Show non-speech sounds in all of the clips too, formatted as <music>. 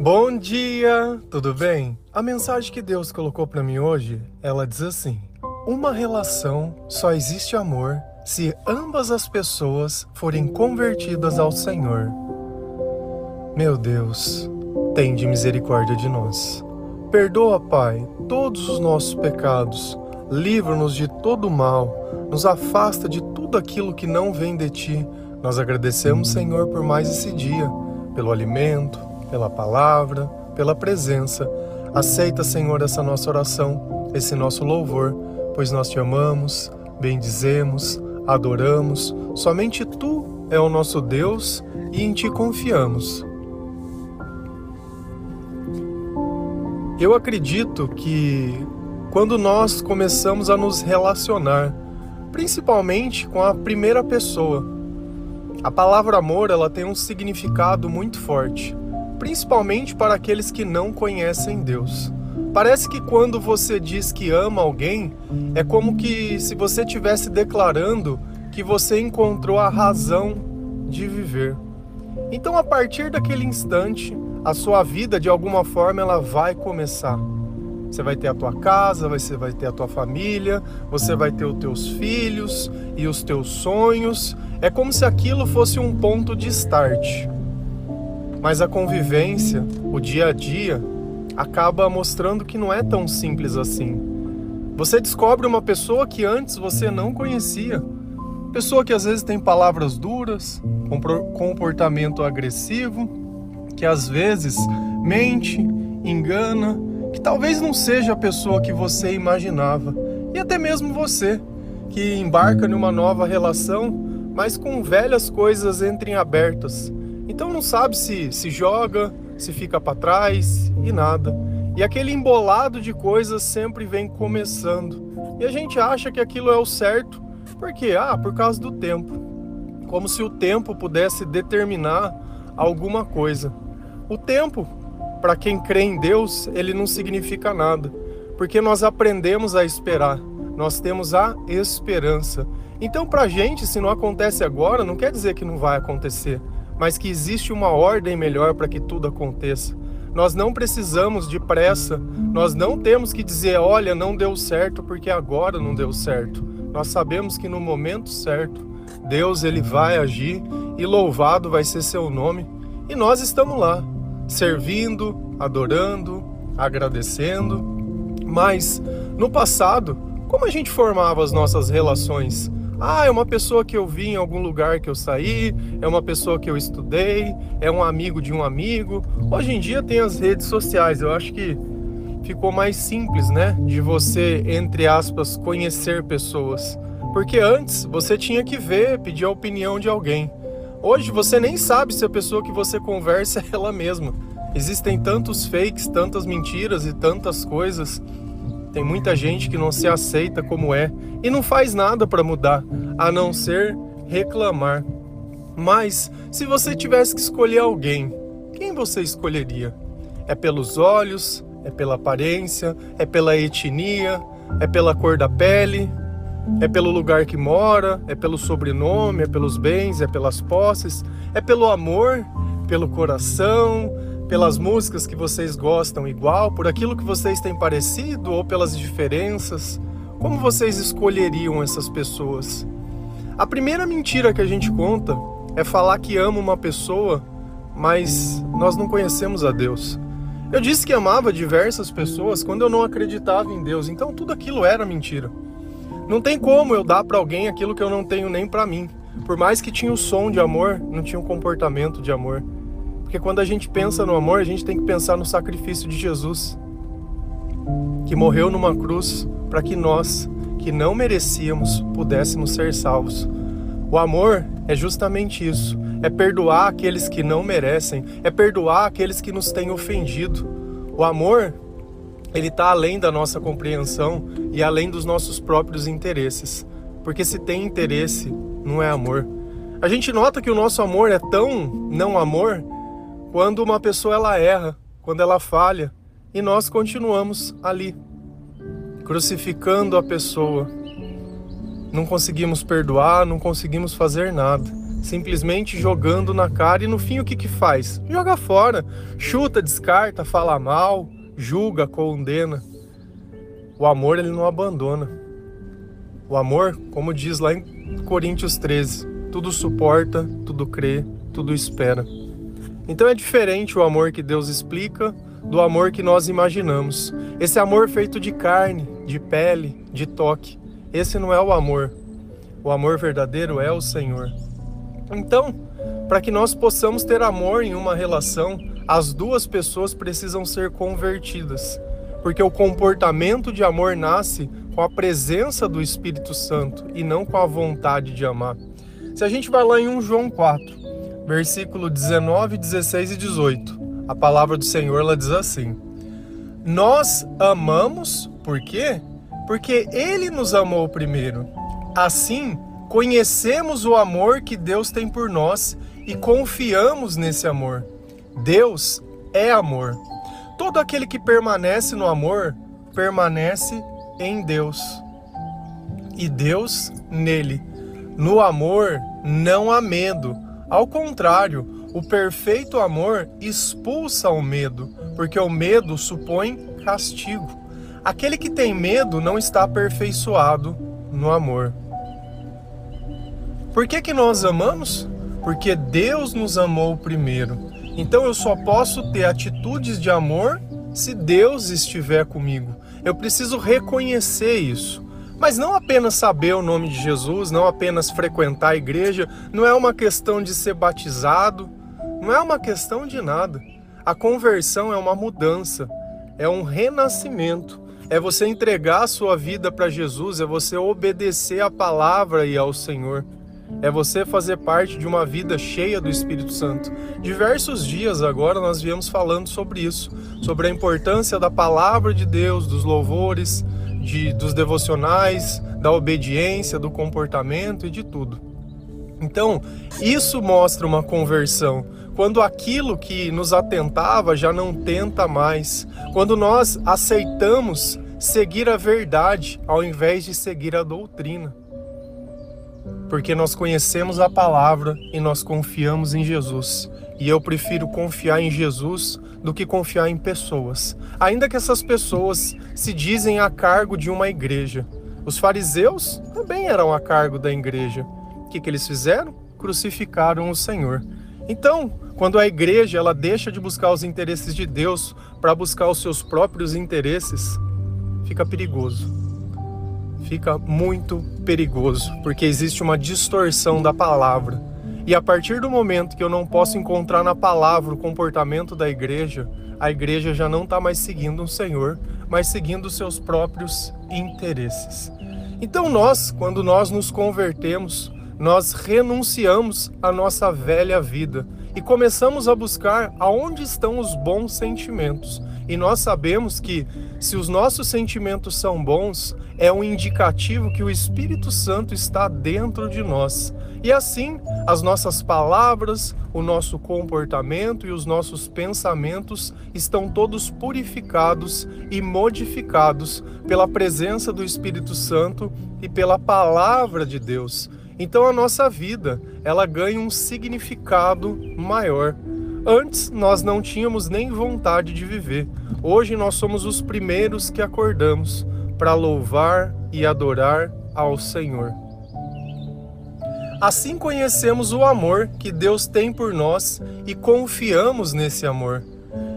Bom dia, tudo bem? A mensagem que Deus colocou para mim hoje, ela diz assim: Uma relação só existe amor se ambas as pessoas forem convertidas ao Senhor. Meu Deus, tem de misericórdia de nós. Perdoa, Pai, todos os nossos pecados, livra-nos de todo mal, nos afasta de tudo aquilo que não vem de ti. Nós agradecemos, Senhor, por mais esse dia, pelo alimento, pela palavra, pela presença. Aceita, Senhor, essa nossa oração, esse nosso louvor, pois nós te amamos, bendizemos, adoramos. Somente tu é o nosso Deus e em ti confiamos. Eu acredito que quando nós começamos a nos relacionar, principalmente com a primeira pessoa, a palavra amor ela tem um significado muito forte principalmente para aqueles que não conhecem Deus. Parece que quando você diz que ama alguém, é como que se você estivesse declarando que você encontrou a razão de viver. Então, a partir daquele instante, a sua vida de alguma forma ela vai começar. Você vai ter a tua casa, você vai ter a tua família, você vai ter os teus filhos e os teus sonhos. É como se aquilo fosse um ponto de start. Mas a convivência, o dia a dia, acaba mostrando que não é tão simples assim. Você descobre uma pessoa que antes você não conhecia. Pessoa que às vezes tem palavras duras, comportamento agressivo, que às vezes mente, engana, que talvez não seja a pessoa que você imaginava. E até mesmo você, que embarca numa nova relação, mas com velhas coisas entrem abertas então não sabe se se joga, se fica para trás e nada. E aquele embolado de coisas sempre vem começando. E a gente acha que aquilo é o certo, porque ah, por causa do tempo. Como se o tempo pudesse determinar alguma coisa. O tempo, para quem crê em Deus, ele não significa nada, porque nós aprendemos a esperar. Nós temos a esperança. Então, para gente, se não acontece agora, não quer dizer que não vai acontecer mas que existe uma ordem melhor para que tudo aconteça. Nós não precisamos de pressa, nós não temos que dizer, olha, não deu certo porque agora não deu certo. Nós sabemos que no momento certo, Deus ele vai agir e louvado vai ser seu nome. E nós estamos lá, servindo, adorando, agradecendo. Mas no passado, como a gente formava as nossas relações? Ah, é uma pessoa que eu vi em algum lugar que eu saí, é uma pessoa que eu estudei, é um amigo de um amigo. Hoje em dia tem as redes sociais, eu acho que ficou mais simples, né? De você, entre aspas, conhecer pessoas. Porque antes você tinha que ver, pedir a opinião de alguém. Hoje você nem sabe se a pessoa que você conversa é ela mesma. Existem tantos fakes, tantas mentiras e tantas coisas tem muita gente que não se aceita como é e não faz nada para mudar, a não ser reclamar. Mas se você tivesse que escolher alguém, quem você escolheria? É pelos olhos, é pela aparência, é pela etnia, é pela cor da pele, é pelo lugar que mora, é pelo sobrenome, é pelos bens, é pelas posses, é pelo amor, pelo coração, pelas músicas que vocês gostam igual, por aquilo que vocês têm parecido ou pelas diferenças? Como vocês escolheriam essas pessoas? A primeira mentira que a gente conta é falar que ama uma pessoa, mas nós não conhecemos a Deus. Eu disse que amava diversas pessoas quando eu não acreditava em Deus, então tudo aquilo era mentira. Não tem como eu dar para alguém aquilo que eu não tenho nem para mim. Por mais que tinha o som de amor, não tinha o comportamento de amor. Porque quando a gente pensa no amor, a gente tem que pensar no sacrifício de Jesus, que morreu numa cruz para que nós, que não merecíamos, pudéssemos ser salvos. O amor é justamente isso: é perdoar aqueles que não merecem, é perdoar aqueles que nos têm ofendido. O amor, ele está além da nossa compreensão e além dos nossos próprios interesses. Porque se tem interesse, não é amor. A gente nota que o nosso amor é tão não amor quando uma pessoa ela erra, quando ela falha, e nós continuamos ali, crucificando a pessoa. Não conseguimos perdoar, não conseguimos fazer nada. simplesmente jogando na cara e no fim o que que faz? Joga fora, chuta, descarta, fala mal, julga, condena. O amor ele não abandona. O amor, como diz lá em Coríntios 13, tudo suporta, tudo crê, tudo espera. Então é diferente o amor que Deus explica do amor que nós imaginamos. Esse amor feito de carne, de pele, de toque. Esse não é o amor. O amor verdadeiro é o Senhor. Então, para que nós possamos ter amor em uma relação, as duas pessoas precisam ser convertidas, porque o comportamento de amor nasce com a presença do Espírito Santo e não com a vontade de amar. Se a gente vai lá em 1 João 4, versículo 19, 16 e 18, a palavra do Senhor ela diz assim: Nós amamos, por quê? Porque ele nos amou primeiro. Assim, conhecemos o amor que Deus tem por nós e confiamos nesse amor. Deus é amor. Todo aquele que permanece no amor permanece em Deus e Deus nele. No amor não há medo. Ao contrário, o perfeito amor expulsa o medo, porque o medo supõe castigo. Aquele que tem medo não está aperfeiçoado no amor. Por que, que nós amamos? Porque Deus nos amou primeiro. Então eu só posso ter atitudes de amor se Deus estiver comigo. Eu preciso reconhecer isso. Mas não apenas saber o nome de Jesus, não apenas frequentar a igreja, não é uma questão de ser batizado, não é uma questão de nada. A conversão é uma mudança, é um renascimento, é você entregar a sua vida para Jesus, é você obedecer a palavra e ao Senhor. É você fazer parte de uma vida cheia do Espírito Santo. Diversos dias agora nós viemos falando sobre isso, sobre a importância da palavra de Deus, dos louvores, de, dos devocionais, da obediência, do comportamento e de tudo. Então, isso mostra uma conversão. Quando aquilo que nos atentava já não tenta mais. Quando nós aceitamos seguir a verdade ao invés de seguir a doutrina. Porque nós conhecemos a palavra e nós confiamos em Jesus. E eu prefiro confiar em Jesus do que confiar em pessoas, ainda que essas pessoas se dizem a cargo de uma igreja. Os fariseus também eram a cargo da igreja. O que, que eles fizeram? Crucificaram o Senhor. Então, quando a igreja ela deixa de buscar os interesses de Deus para buscar os seus próprios interesses, fica perigoso. Fica muito perigoso, porque existe uma distorção da palavra. E a partir do momento que eu não posso encontrar na palavra o comportamento da igreja, a igreja já não está mais seguindo o Senhor, mas seguindo seus próprios interesses. Então nós, quando nós nos convertemos, nós renunciamos à nossa velha vida e começamos a buscar aonde estão os bons sentimentos. E nós sabemos que se os nossos sentimentos são bons, é um indicativo que o Espírito Santo está dentro de nós. E assim, as nossas palavras, o nosso comportamento e os nossos pensamentos estão todos purificados e modificados pela presença do Espírito Santo e pela palavra de Deus. Então a nossa vida, ela ganha um significado maior. Antes nós não tínhamos nem vontade de viver. Hoje nós somos os primeiros que acordamos para louvar e adorar ao Senhor. Assim conhecemos o amor que Deus tem por nós e confiamos nesse amor.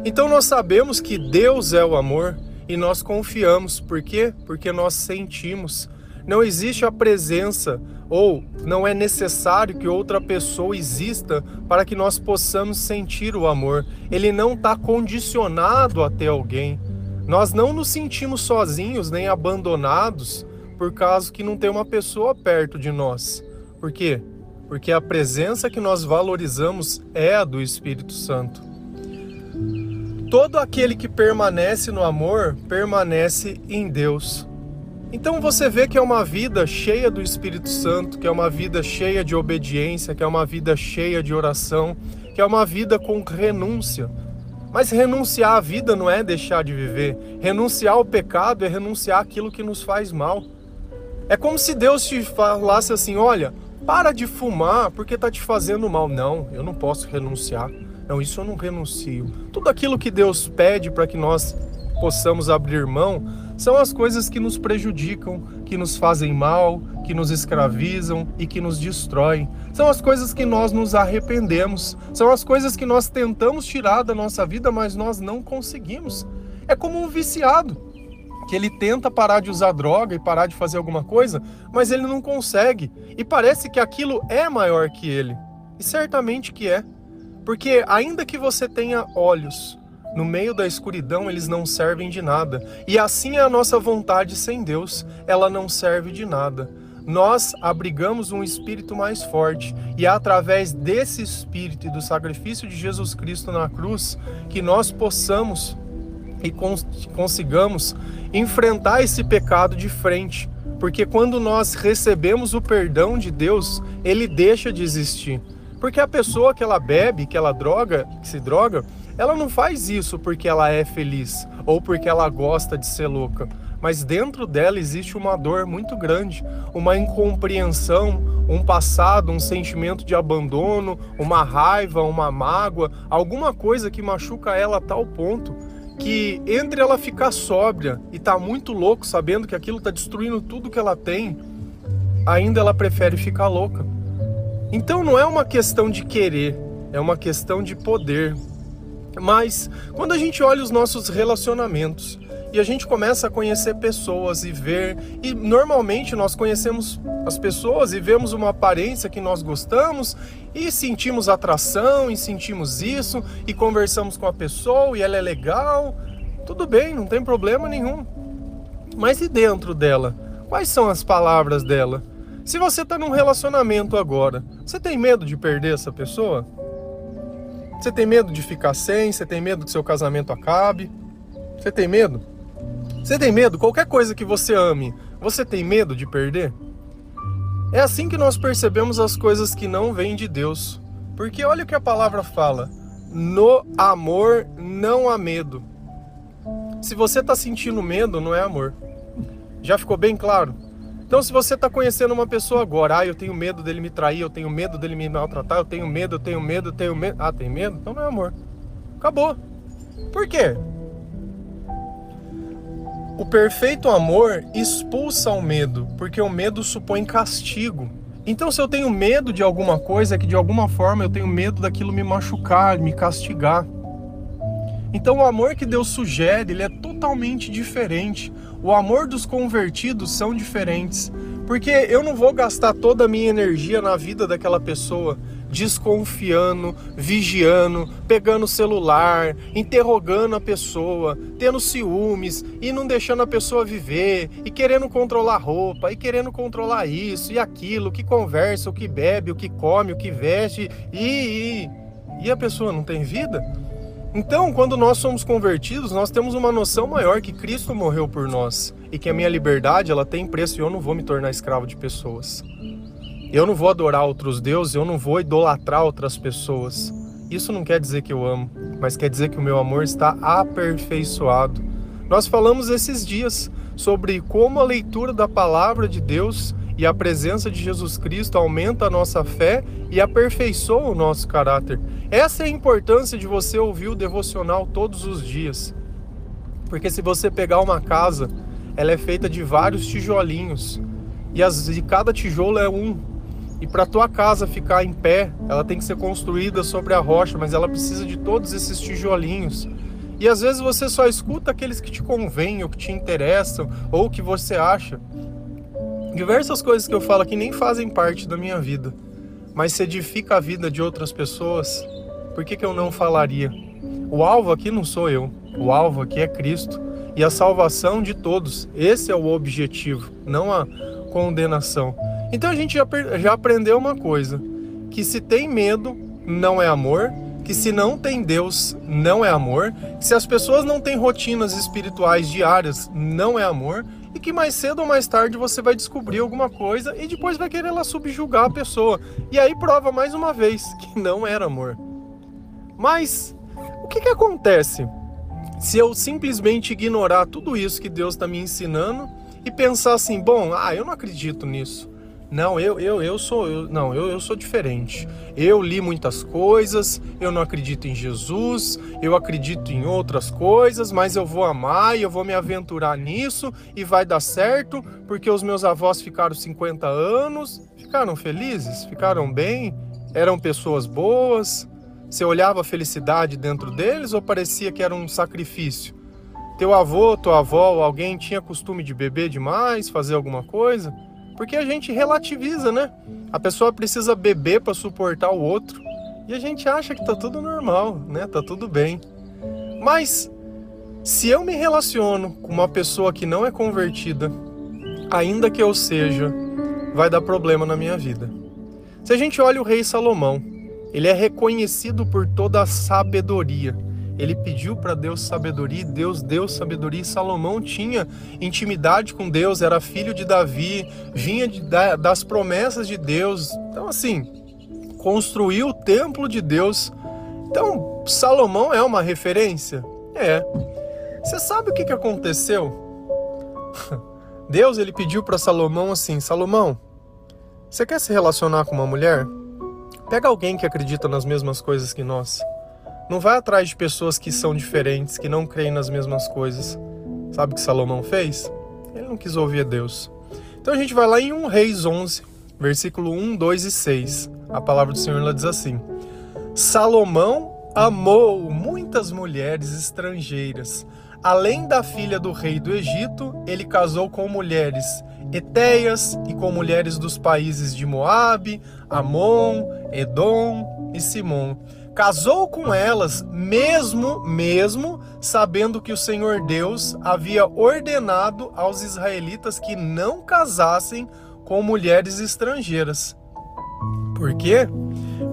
Então nós sabemos que Deus é o amor e nós confiamos. Por quê? Porque nós sentimos. Não existe a presença ou não é necessário que outra pessoa exista para que nós possamos sentir o amor. Ele não está condicionado a ter alguém. Nós não nos sentimos sozinhos nem abandonados por causa que não tem uma pessoa perto de nós. Por quê? Porque a presença que nós valorizamos é a do Espírito Santo. Todo aquele que permanece no amor permanece em Deus. Então você vê que é uma vida cheia do Espírito Santo, que é uma vida cheia de obediência, que é uma vida cheia de oração, que é uma vida com renúncia, mas renunciar à vida não é deixar de viver. Renunciar ao pecado é renunciar àquilo que nos faz mal. É como se Deus te falasse assim: olha, Para de fumar porque tá te fazendo mal. Não, eu não posso renunciar. Não, isso eu não renuncio. Tudo aquilo que Deus pede para que nós possamos abrir mão são as coisas que nos prejudicam, que nos fazem mal, que nos escravizam e que nos destroem. São as coisas que nós nos arrependemos, são as coisas que nós tentamos tirar da nossa vida, mas nós não conseguimos. É como um viciado que ele tenta parar de usar droga e parar de fazer alguma coisa, mas ele não consegue. E parece que aquilo é maior que ele. E certamente que é. Porque ainda que você tenha olhos, no meio da escuridão, eles não servem de nada. E assim é a nossa vontade sem Deus, ela não serve de nada. Nós abrigamos um espírito mais forte, e é através desse espírito e do sacrifício de Jesus Cristo na cruz que nós possamos e cons consigamos enfrentar esse pecado de frente. Porque quando nós recebemos o perdão de Deus, ele deixa de existir. Porque a pessoa que ela bebe, que ela droga, que se droga, ela não faz isso porque ela é feliz ou porque ela gosta de ser louca, mas dentro dela existe uma dor muito grande, uma incompreensão, um passado, um sentimento de abandono, uma raiva, uma mágoa, alguma coisa que machuca ela a tal ponto que entre ela ficar sóbria e tá muito louco sabendo que aquilo tá destruindo tudo que ela tem, ainda ela prefere ficar louca. Então não é uma questão de querer, é uma questão de poder, mas quando a gente olha os nossos relacionamentos e a gente começa a conhecer pessoas e ver, e normalmente nós conhecemos as pessoas e vemos uma aparência que nós gostamos e sentimos atração e sentimos isso e conversamos com a pessoa e ela é legal, tudo bem, não tem problema nenhum. Mas e dentro dela? Quais são as palavras dela? Se você está num relacionamento agora, você tem medo de perder essa pessoa? Você tem medo de ficar sem? Você tem medo que seu casamento acabe? Você tem medo? Você tem medo? Qualquer coisa que você ame, você tem medo de perder? É assim que nós percebemos as coisas que não vêm de Deus. Porque olha o que a palavra fala: no amor não há medo. Se você está sentindo medo, não é amor. Já ficou bem claro? Então, se você está conhecendo uma pessoa agora, ah, eu tenho medo dele me trair, eu tenho medo dele me maltratar, eu tenho medo, eu tenho medo, eu tenho medo. Ah, tem medo? Então não é amor. Acabou. Por quê? O perfeito amor expulsa o medo, porque o medo supõe castigo. Então, se eu tenho medo de alguma coisa, é que de alguma forma eu tenho medo daquilo me machucar, me castigar. Então, o amor que Deus sugere, ele é totalmente diferente o amor dos convertidos são diferentes. Porque eu não vou gastar toda a minha energia na vida daquela pessoa desconfiando, vigiando, pegando o celular, interrogando a pessoa, tendo ciúmes e não deixando a pessoa viver, e querendo controlar roupa, e querendo controlar isso e aquilo, o que conversa, o que bebe, o que come, o que veste, e, e, e a pessoa não tem vida? Então, quando nós somos convertidos, nós temos uma noção maior que Cristo morreu por nós e que a minha liberdade ela tem preço e eu não vou me tornar escravo de pessoas. Eu não vou adorar outros deuses, eu não vou idolatrar outras pessoas. Isso não quer dizer que eu amo, mas quer dizer que o meu amor está aperfeiçoado. Nós falamos esses dias sobre como a leitura da palavra de Deus e a presença de Jesus Cristo aumenta a nossa fé e aperfeiçoa o nosso caráter. Essa é a importância de você ouvir o devocional todos os dias. Porque se você pegar uma casa, ela é feita de vários tijolinhos e, as, e cada tijolo é um. E para tua casa ficar em pé, ela tem que ser construída sobre a rocha, mas ela precisa de todos esses tijolinhos. E às vezes você só escuta aqueles que te convêm, ou que te interessam, ou que você acha. Diversas coisas que eu falo aqui nem fazem parte da minha vida, mas se edifica a vida de outras pessoas, por que, que eu não falaria? O alvo aqui não sou eu, o alvo aqui é Cristo e a salvação de todos. Esse é o objetivo, não a condenação. Então a gente já, já aprendeu uma coisa: que se tem medo, não é amor, que se não tem Deus, não é amor, que se as pessoas não têm rotinas espirituais diárias, não é amor, e que mais cedo ou mais tarde você vai descobrir alguma coisa e depois vai querer lá subjugar a pessoa. E aí prova mais uma vez <laughs> que não era amor. Mas o que, que acontece se eu simplesmente ignorar tudo isso que Deus está me ensinando e pensar assim: bom, ah, eu não acredito nisso. Não, eu, eu, eu sou, eu, não, eu, eu sou diferente. Eu li muitas coisas, eu não acredito em Jesus, eu acredito em outras coisas, mas eu vou amar e eu vou me aventurar nisso e vai dar certo, porque os meus avós ficaram 50 anos, ficaram felizes, ficaram bem, eram pessoas boas. Você olhava a felicidade dentro deles ou parecia que era um sacrifício? Teu avô, tua avó, alguém tinha costume de beber demais, fazer alguma coisa? Porque a gente relativiza, né? A pessoa precisa beber para suportar o outro. E a gente acha que tá tudo normal, né? Tá tudo bem. Mas se eu me relaciono com uma pessoa que não é convertida, ainda que eu seja, vai dar problema na minha vida. Se a gente olha o rei Salomão, ele é reconhecido por toda a sabedoria ele pediu para Deus sabedoria, Deus deu sabedoria. Salomão tinha intimidade com Deus, era filho de Davi, vinha de, das promessas de Deus. Então, assim, construiu o templo de Deus. Então, Salomão é uma referência? É. Você sabe o que, que aconteceu? <laughs> Deus ele pediu para Salomão assim: Salomão, você quer se relacionar com uma mulher? Pega alguém que acredita nas mesmas coisas que nós. Não vai atrás de pessoas que são diferentes, que não creem nas mesmas coisas. Sabe o que Salomão fez? Ele não quis ouvir Deus. Então a gente vai lá em 1 Reis 11, versículo 1, 2 e 6. A palavra do Senhor ela diz assim: Salomão amou muitas mulheres estrangeiras. Além da filha do rei do Egito, ele casou com mulheres eteias e com mulheres dos países de Moabe, Amon, Edom e Simon casou com elas, mesmo, mesmo sabendo que o Senhor Deus havia ordenado aos israelitas que não casassem com mulheres estrangeiras. Por quê?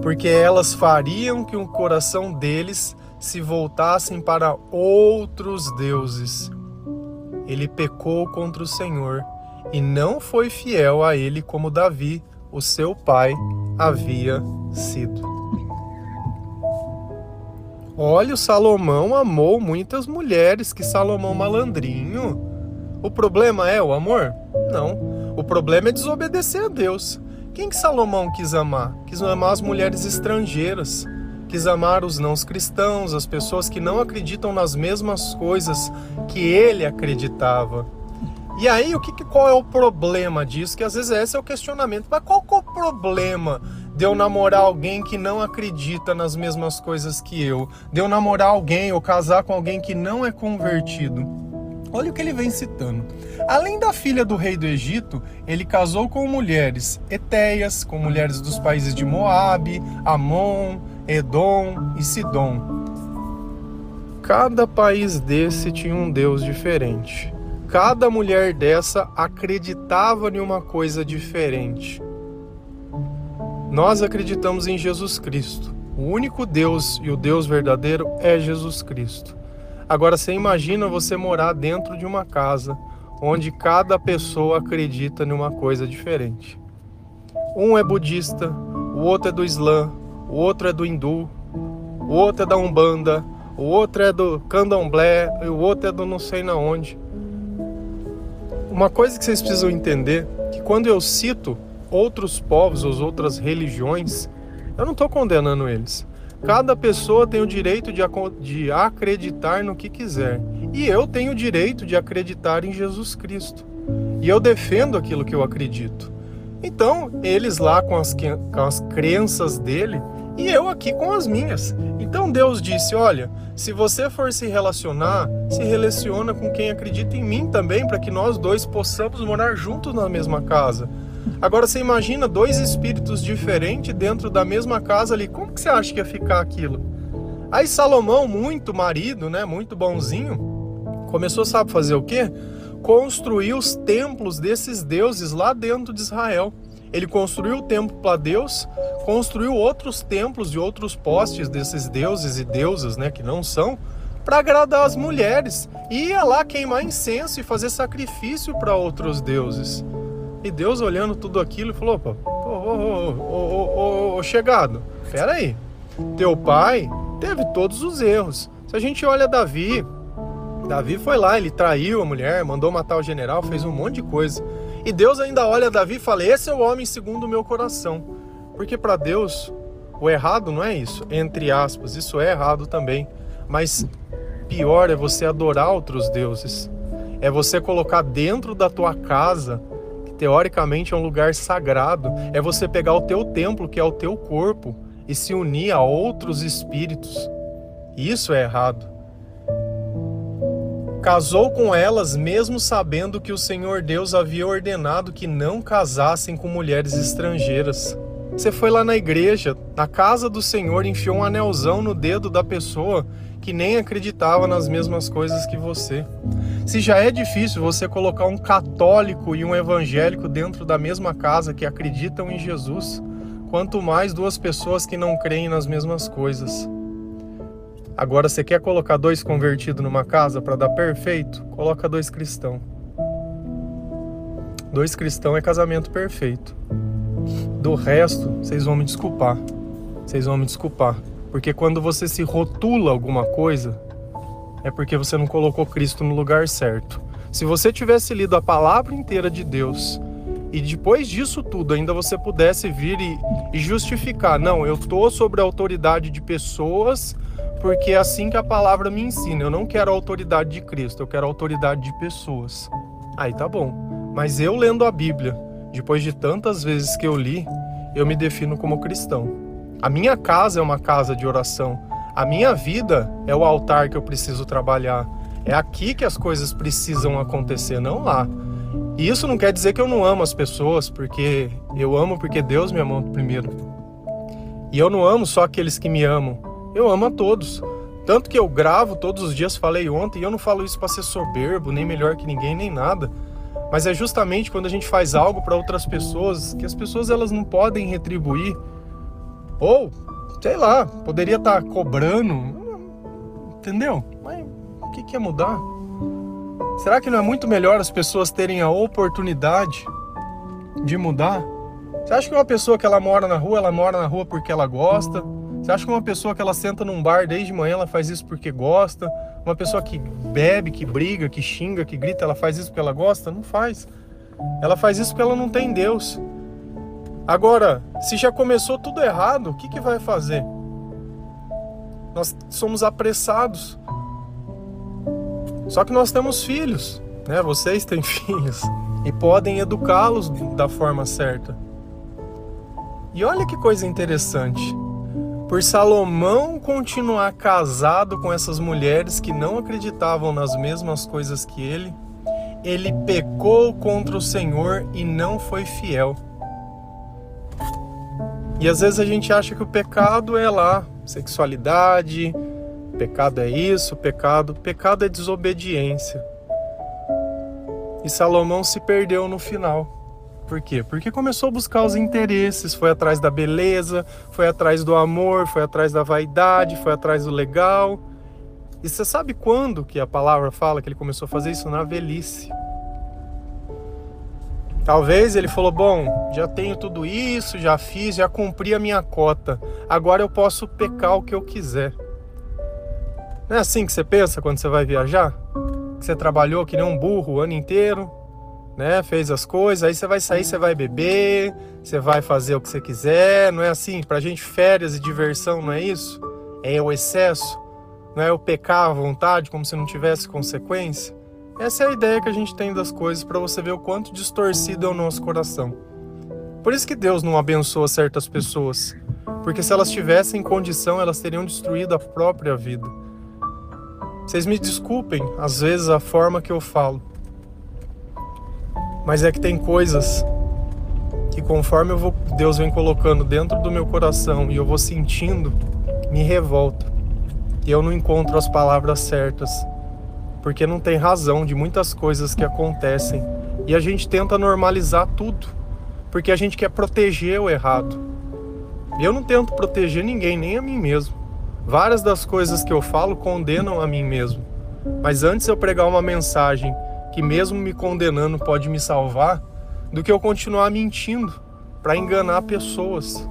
Porque elas fariam que o coração deles se voltassem para outros deuses. Ele pecou contra o Senhor e não foi fiel a ele como Davi, o seu pai, havia sido. Olha, o Salomão amou muitas mulheres, que Salomão malandrinho. O problema é o amor? Não. O problema é desobedecer a Deus. Quem que Salomão quis amar? Quis amar as mulheres estrangeiras. Quis amar os não cristãos, as pessoas que não acreditam nas mesmas coisas que ele acreditava. E aí, o que, qual é o problema disso? Que às vezes esse é o questionamento. Mas qual que é o problema de eu namorar alguém que não acredita nas mesmas coisas que eu, de eu namorar alguém ou casar com alguém que não é convertido. Olha o que ele vem citando. Além da filha do rei do Egito, ele casou com mulheres eteias, com mulheres dos países de Moabe, Amon, Edom e Sidom. Cada país desse tinha um deus diferente. Cada mulher dessa acreditava em uma coisa diferente. Nós acreditamos em Jesus Cristo. O único Deus e o Deus verdadeiro é Jesus Cristo. Agora você imagina você morar dentro de uma casa onde cada pessoa acredita em uma coisa diferente. Um é budista, o outro é do Islã, o outro é do hindu, o outro é da Umbanda, o outro é do Candomblé, e o outro é do não sei na onde. Uma coisa que vocês precisam entender, que quando eu cito outros povos ou outras religiões, eu não estou condenando eles. Cada pessoa tem o direito de, de acreditar no que quiser. E eu tenho o direito de acreditar em Jesus Cristo. E eu defendo aquilo que eu acredito. Então, eles lá com as, com as crenças dele e eu aqui com as minhas. Então Deus disse: Olha, se você for se relacionar, se relaciona com quem acredita em mim também, para que nós dois possamos morar juntos na mesma casa. Agora você imagina dois espíritos diferentes dentro da mesma casa ali, como que você acha que ia ficar aquilo? Aí Salomão, muito marido, né, muito bonzinho, começou, sabe fazer o quê? Construir os templos desses deuses lá dentro de Israel. Ele construiu o templo para Deus, construiu outros templos de outros postes desses deuses e deusas, né, que não são, para agradar as mulheres. E ia lá queimar incenso e fazer sacrifício para outros deuses. E Deus olhando tudo aquilo falou: opa, ô, ô, ô, chegado, pera aí. Teu pai teve todos os erros. Se a gente olha Davi, Davi foi lá, ele traiu a mulher, mandou matar o general, fez um monte de coisa. E Deus ainda olha Davi e fala: Esse é o homem segundo o meu coração. Porque para Deus, o errado não é isso, entre aspas, isso é errado também. Mas pior é você adorar outros deuses. É você colocar dentro da tua casa, teoricamente é um lugar sagrado, é você pegar o teu templo, que é o teu corpo, e se unir a outros espíritos. Isso é errado. Casou com elas, mesmo sabendo que o Senhor Deus havia ordenado que não casassem com mulheres estrangeiras. Você foi lá na igreja, na casa do Senhor, enfiou um anelzão no dedo da pessoa que nem acreditava nas mesmas coisas que você. Se já é difícil você colocar um católico e um evangélico dentro da mesma casa que acreditam em Jesus, quanto mais duas pessoas que não creem nas mesmas coisas. Agora, você quer colocar dois convertidos numa casa para dar perfeito? Coloca dois cristãos. Dois cristãos é casamento perfeito. Do resto, vocês vão me desculpar. Vocês vão me desculpar. Porque quando você se rotula alguma coisa, é porque você não colocou Cristo no lugar certo. Se você tivesse lido a palavra inteira de Deus e depois disso tudo ainda você pudesse vir e, e justificar, não, eu tô sobre a autoridade de pessoas porque é assim que a palavra me ensina. Eu não quero a autoridade de Cristo, eu quero a autoridade de pessoas. Aí tá bom. Mas eu lendo a Bíblia, depois de tantas vezes que eu li, eu me defino como cristão. A minha casa é uma casa de oração. A minha vida é o altar que eu preciso trabalhar. É aqui que as coisas precisam acontecer, não lá. E isso não quer dizer que eu não amo as pessoas, porque eu amo porque Deus me amou primeiro. E eu não amo só aqueles que me amam. Eu amo a todos. Tanto que eu gravo todos os dias, falei ontem, e eu não falo isso para ser soberbo, nem melhor que ninguém, nem nada. Mas é justamente quando a gente faz algo para outras pessoas que as pessoas elas não podem retribuir. Ou, sei lá, poderia estar tá cobrando. Entendeu? Mas o que, que é mudar? Será que não é muito melhor as pessoas terem a oportunidade de mudar? Você acha que uma pessoa que ela mora na rua, ela mora na rua porque ela gosta? Você acha que uma pessoa que ela senta num bar desde manhã, ela faz isso porque gosta? Uma pessoa que bebe, que briga, que xinga, que grita, ela faz isso porque ela gosta? Não faz. Ela faz isso porque ela não tem Deus. Agora, se já começou tudo errado, o que, que vai fazer? Nós somos apressados. Só que nós temos filhos, né? Vocês têm <laughs> filhos e podem educá-los da forma certa. E olha que coisa interessante. Por Salomão continuar casado com essas mulheres que não acreditavam nas mesmas coisas que ele, ele pecou contra o Senhor e não foi fiel. E às vezes a gente acha que o pecado é lá, sexualidade, pecado é isso, pecado, pecado é desobediência. E Salomão se perdeu no final. Por quê? Porque começou a buscar os interesses, foi atrás da beleza, foi atrás do amor, foi atrás da vaidade, foi atrás do legal. E você sabe quando que a palavra fala que ele começou a fazer isso? Na velhice. Talvez ele falou: Bom, já tenho tudo isso, já fiz, já cumpri a minha cota, agora eu posso pecar o que eu quiser. Não é assim que você pensa quando você vai viajar? Que você trabalhou que nem um burro o ano inteiro, né? Fez as coisas, aí você vai sair, você vai beber, você vai fazer o que você quiser, não é assim? Pra gente férias e diversão, não é isso? É o excesso, não é o pecar à vontade, como se não tivesse consequência. Essa é a ideia que a gente tem das coisas para você ver o quanto distorcido é o nosso coração. Por isso que Deus não abençoa certas pessoas, porque se elas tivessem condição, elas teriam destruído a própria vida. Vocês me desculpem, às vezes, a forma que eu falo, mas é que tem coisas que conforme vou, Deus vem colocando dentro do meu coração e eu vou sentindo, me revolta. E eu não encontro as palavras certas, porque não tem razão de muitas coisas que acontecem. E a gente tenta normalizar tudo, porque a gente quer proteger o errado. Eu não tento proteger ninguém, nem a mim mesmo. Várias das coisas que eu falo condenam a mim mesmo. Mas antes eu pregar uma mensagem que mesmo me condenando pode me salvar, do que eu continuar mentindo para enganar pessoas.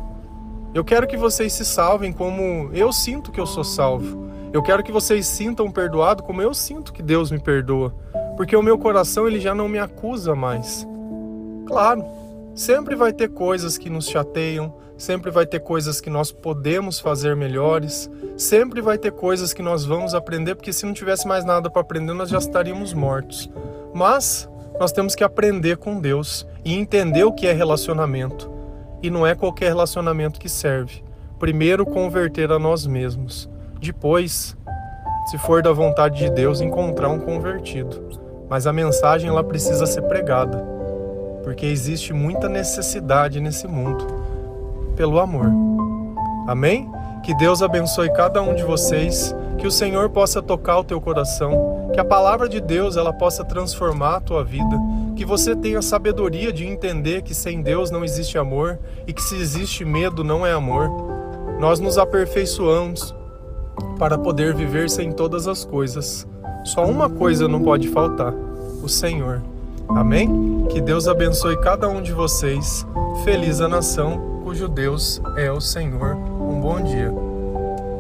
Eu quero que vocês se salvem como eu sinto que eu sou salvo. Eu quero que vocês sintam perdoado como eu sinto que Deus me perdoa, porque o meu coração ele já não me acusa mais. Claro, sempre vai ter coisas que nos chateiam, sempre vai ter coisas que nós podemos fazer melhores, sempre vai ter coisas que nós vamos aprender, porque se não tivesse mais nada para aprender, nós já estaríamos mortos. Mas nós temos que aprender com Deus e entender o que é relacionamento. E não é qualquer relacionamento que serve. Primeiro, converter a nós mesmos. Depois, se for da vontade de Deus, encontrar um convertido. Mas a mensagem ela precisa ser pregada, porque existe muita necessidade nesse mundo pelo amor. Amém? Que Deus abençoe cada um de vocês, que o Senhor possa tocar o teu coração, que a palavra de Deus ela possa transformar a tua vida, que você tenha sabedoria de entender que sem Deus não existe amor e que se existe medo não é amor. Nós nos aperfeiçoamos para poder viver sem todas as coisas. Só uma coisa não pode faltar: o Senhor. Amém? Que Deus abençoe cada um de vocês. Feliz a nação cujo Deus é o Senhor. Um bom dia.